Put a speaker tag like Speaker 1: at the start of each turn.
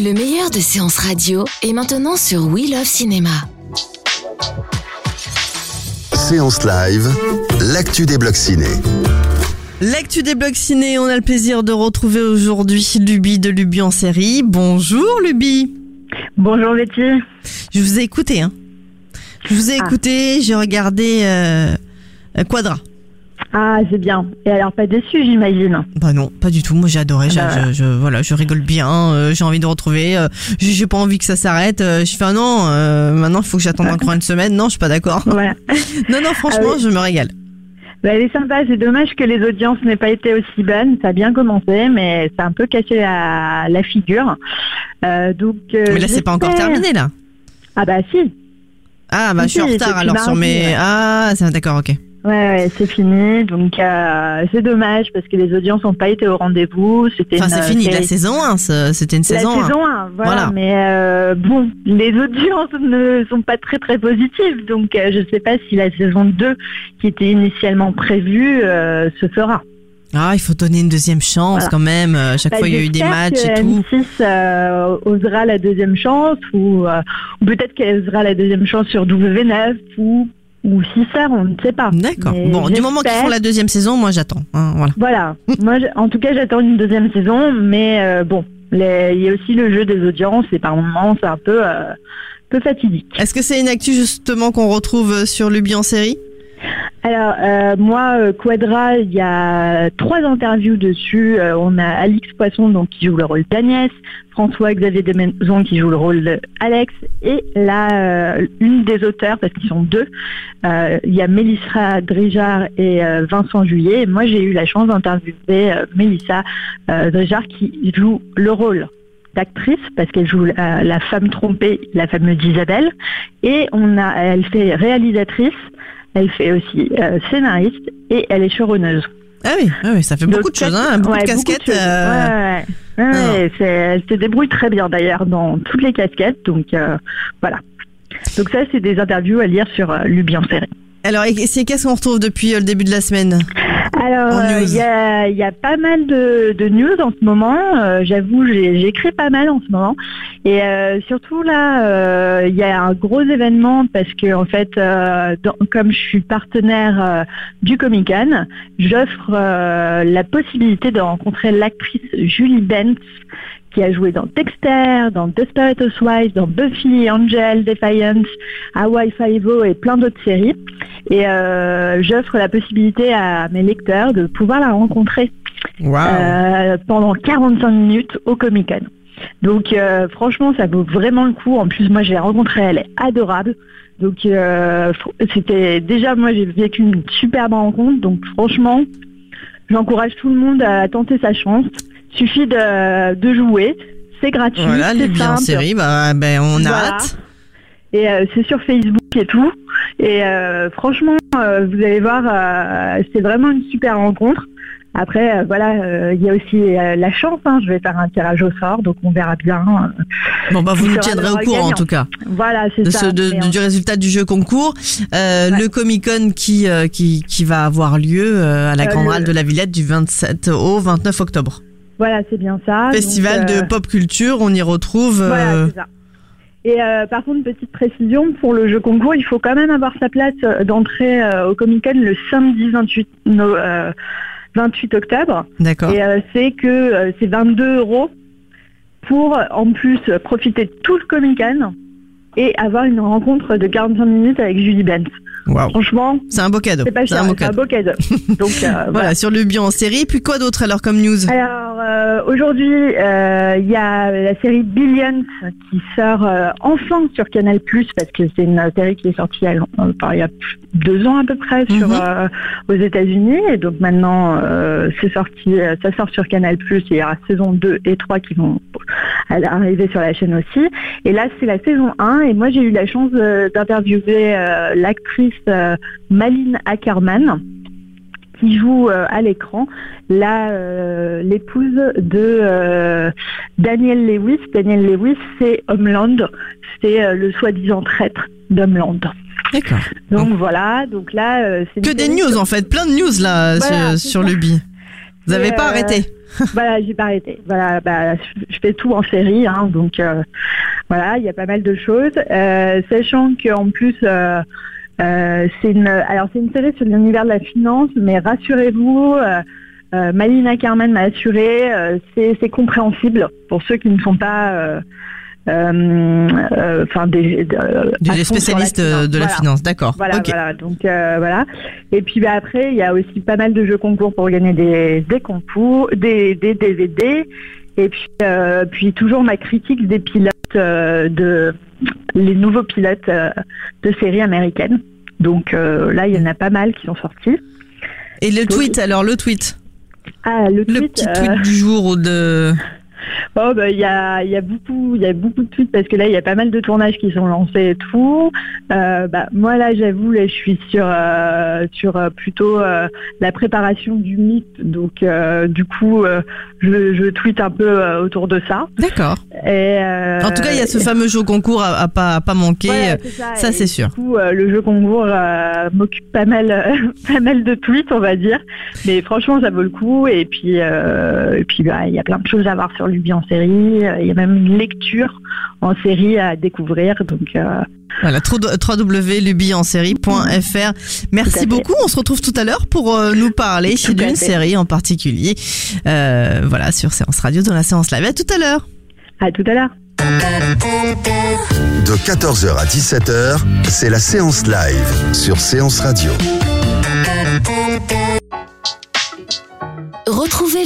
Speaker 1: Le meilleur de séances radio est maintenant sur We Love Cinéma.
Speaker 2: Séance live, l'actu des blocs ciné.
Speaker 3: L'actu des blocs ciné, on a le plaisir de retrouver aujourd'hui Luby de Luby en série. Bonjour Luby.
Speaker 4: Bonjour Betty.
Speaker 3: Je vous ai écouté, hein. Je vous ai
Speaker 4: Ah.
Speaker 3: écouté, j'ai regardé euh, euh, Quadra.
Speaker 4: Ah, c'est bien. Et alors, pas déçu, j'imagine.
Speaker 3: Bah non, pas du tout. Moi j'ai adoré. j'ai-
Speaker 4: Ah bah.
Speaker 3: je, je- voilà, je rigole bien. euh, j'ai envie de retrouver. euh, j'ai pas envie que ça s'arrête. euh, je fais un non. euh, maintenant, il faut que j'attende encore une semaine. Non, je suis pas d'accord.
Speaker 4: Voilà.
Speaker 3: Non, non, franchement,
Speaker 4: Ah oui.
Speaker 3: je me régale.
Speaker 4: Bah, elle est sympa. C'est dommage que les audiences n'aient pas été aussi bonnes. Ça a bien commencé, mais ça a un peu cassé la, la figure. Euh, donc. euh,
Speaker 3: Mais là, c'est pas encore terminé là.
Speaker 4: Ah bah si.
Speaker 3: Ah bah je suis en retard alors sur mes. Ah, c'est d'accord, ok.
Speaker 4: Ouais, ouais, c'est fini. Donc euh, c'est dommage parce que les audiences n'ont pas été au rendez-vous. C'était
Speaker 3: Enfin, c'est fini.
Speaker 4: série-
Speaker 3: La saison 1, ça- c'était une
Speaker 4: La
Speaker 3: saison 1.
Speaker 4: saison 1, voilà.
Speaker 3: Voilà.
Speaker 4: Mais euh, bon, les audiences ne sont pas très très positives, donc euh, je sais pas si la saison 2, qui était initialement prévue, euh, se fera.
Speaker 3: Ah, il faut donner une deuxième chance
Speaker 4: Voilà.
Speaker 3: quand même. Euh, Chaque
Speaker 4: Bah,
Speaker 3: fois, il y a eu des matchs et tout.
Speaker 4: M6 euh, osera la deuxième chance, ou, euh, ou peut-être qu'elle osera la deuxième chance sur W9, ou, ou si ça, on ne sait pas.
Speaker 3: D'accord. Bon, du moment qu'ils font la deuxième saison, moi j'attends. hein, voilà.
Speaker 4: Voilà. Moi, en tout cas, j'attends une deuxième saison, mais euh, bon, les- il y a aussi le jeu des audiences, et par moments, c'est un peu, euh, peu fatidique.
Speaker 3: Est-ce que c'est une actu justement qu'on retrouve euh, sur Luby en série?
Speaker 4: Alors, euh, moi, euh, Quadra, il y a trois interviews dessus. Euh, on a Alix Poisson, donc, qui joue le rôle d'Agnès, François-Xavier Desmaisons, qui joue le rôle d'Alex, et une des auteurs, parce qu'ils sont deux, il y a Mélissa Drijard et Vincent Juillet. Et moi, j'ai eu la chance d'interviewer Mélissa Drijard, qui joue le rôle d'actrice parce qu'elle joue la, la femme trompée, la fameuse Isabelle, et on a, elle fait réalisatrice, elle fait aussi euh, scénariste et elle est showrunneuse.
Speaker 3: Ah oui, ah oui, ça fait beaucoup
Speaker 4: Donc,
Speaker 3: de choses, hein, beaucoup
Speaker 4: ouais,
Speaker 3: de casquettes.
Speaker 4: choses.
Speaker 3: euh,
Speaker 4: Ouais, ouais,
Speaker 3: Ah.
Speaker 4: elle se débrouille très bien d'ailleurs dans toutes les casquettes, donc euh, voilà. Donc ça, c'est des interviews à lire sur Luby en série.
Speaker 3: Alors, et c'est qu'est-ce qu'on retrouve depuis le début de la semaine?
Speaker 4: Alors,
Speaker 3: En
Speaker 4: euh, il y, a, il y a pas mal de, de news en ce moment. Euh, J'avoue, j'écris pas mal en ce moment. Et euh, surtout là, euh, il y a un gros événement parce que en fait, dans- comme je suis partenaire du Comic Con, j'offre la possibilité de rencontrer l'actrice Julie Benz qui a joué dans Dexter, dans Desperate Housewives, dans Buffy, Angel, Defiance, Hawaii Five-O et plein d'autres séries. Et euh, j'offre la possibilité à mes lecteurs de pouvoir la rencontrer euh, pendant 45 minutes au Comic Con. Donc euh, franchement, ça vaut vraiment le coup. En plus, moi, je l'ai rencontrée, elle est adorable. Donc euh, c'était déjà moi, j'ai vécu une superbe rencontre. Donc franchement, j'encourage tout le monde à tenter sa chance. Suffit de, de jouer. C'est gratuit,
Speaker 3: Voilà,
Speaker 4: c'est
Speaker 3: Luby en
Speaker 4: simple.
Speaker 3: série, bah, ben, on a
Speaker 4: Voilà.
Speaker 3: hâte.
Speaker 4: Et euh, c'est sur Facebook et tout. Et euh, franchement, euh, vous allez voir, c'est vraiment une super rencontre. Après, voilà, il y a aussi la chance. hein. je vais faire un tirage au sort, donc on verra bien.
Speaker 3: Bon, bah, vous nous tiendrez au courant en tout cas.
Speaker 4: voilà, c'est ça.
Speaker 3: ce, de- du résultat du jeu concours.
Speaker 4: Ouais.
Speaker 3: Le Comic Con qui, qui, qui va avoir lieu à la Grande
Speaker 4: le-
Speaker 3: Halle de la Villette du 27 au 29 octobre.
Speaker 4: Voilà, c'est bien ça.
Speaker 3: Festival
Speaker 4: Donc, euh,
Speaker 3: de pop culture, on y retrouve.
Speaker 4: Voilà,
Speaker 3: euh,
Speaker 4: c'est ça. Et euh, par contre, petite précision, pour le jeu concours, il faut quand même avoir sa place d'entrée euh, au Comic Con le samedi 28, no- euh, 28 octobre.
Speaker 3: D'accord.
Speaker 4: Et c'est que c'est 22 euros pour en plus profiter de tout le Comic Con et avoir une rencontre de 45 minutes avec Julie Benz.
Speaker 3: Waouh.
Speaker 4: Franchement,
Speaker 3: C'est un beau cadeau.
Speaker 4: c'est pas cher,
Speaker 3: un beau
Speaker 4: c'est un
Speaker 3: cadeau.
Speaker 4: beau cadeau. Donc
Speaker 3: Voilà, sur le bien en série. Puis quoi d'autre alors comme news?
Speaker 4: Alors, euh, aujourd'hui, euh, il y a la série Billions qui sort euh, enfin sur Canal parce que c'est une série qui est sortie il y a, enfin, il y a deux ans à peu près sur,
Speaker 3: Mhm.
Speaker 4: aux États-Unis. Et donc maintenant, c'est sorti, ça sort sur Canal et il y aura saison 2 et 3 qui vont arriver sur la chaîne aussi. Et là, c'est la saison 1 et moi, j'ai eu la chance d'interviewer l'actrice Maline Ackerman qui joue euh, à l'écran la euh, l'épouse de euh, Daniel Lewis. Daniel Lewis, c'est Homeland, c'est le soi-disant traître d'Homeland.
Speaker 3: D'accord.
Speaker 4: Donc voilà, donc là, c'est
Speaker 3: Que des news en fait, plein de news là
Speaker 4: Voilà,
Speaker 3: sur, sur bi. Vous avez
Speaker 4: Et,
Speaker 3: pas arrêté.
Speaker 4: Voilà, j'ai pas arrêté. Voilà, bah, je fais tout en série, hein, donc euh, voilà, il y a pas mal de choses. Euh, sachant qu'en plus, euh, euh, c'est une, alors c'est une série sur l'univers de la finance, mais rassurez-vous, euh, euh, Malina Carman m'a assuré, euh, c'est c'est compréhensible pour ceux qui ne sont pas, euh, enfin des,
Speaker 3: Des
Speaker 4: la
Speaker 3: spécialistes de la
Speaker 4: Voilà.
Speaker 3: finance, d'accord.
Speaker 4: Voilà, voilà. Donc euh, voilà. Et puis bah, après, il y a aussi pas mal de jeux concours pour gagner des des concours, des, des DVD. Et puis euh, puis toujours ma critique des pilotes euh, de les nouveaux pilotes euh, de séries américaines. Donc là, il y en a pas mal qui sont sortis.
Speaker 3: Et le tweet, alors le tweet,
Speaker 4: Ah, le,
Speaker 3: le
Speaker 4: tweet,
Speaker 3: petit
Speaker 4: euh,
Speaker 3: tweet du jour ou de.
Speaker 4: Oh bah il y a il y a beaucoup il y a beaucoup de tweets parce que là il y a pas mal de tournages qui sont lancés et tout. Euh, bah moi là j'avoue là je suis sur euh, sur euh, plutôt la préparation du mythe donc du coup je je tweete un peu autour de ça.
Speaker 3: D'accord.
Speaker 4: Et
Speaker 3: En tout cas, il y a ce fameux jeu concours à, à pas à pas manquer.
Speaker 4: ça,
Speaker 3: c'est sûr.
Speaker 4: Du coup, le jeu concours m'occupe pas mal, pas mal de tweets, on va dire. Mais franchement, ça vaut le coup. Et puis, et puis, bah, il y a plein de choses à voir sur Luby en série. Il y a même une lecture en série à découvrir. Donc, euh,
Speaker 3: Voilà,
Speaker 4: à
Speaker 3: Merci beaucoup. On se retrouve tout à l'heure pour euh, nous parler d'une série en particulier. Euh, voilà, sur Séance Radio dans la séance live. À tout à l'heure.
Speaker 4: à tout à l'heure.
Speaker 2: De 14h à 17h, c'est la séance live sur Séance Radio.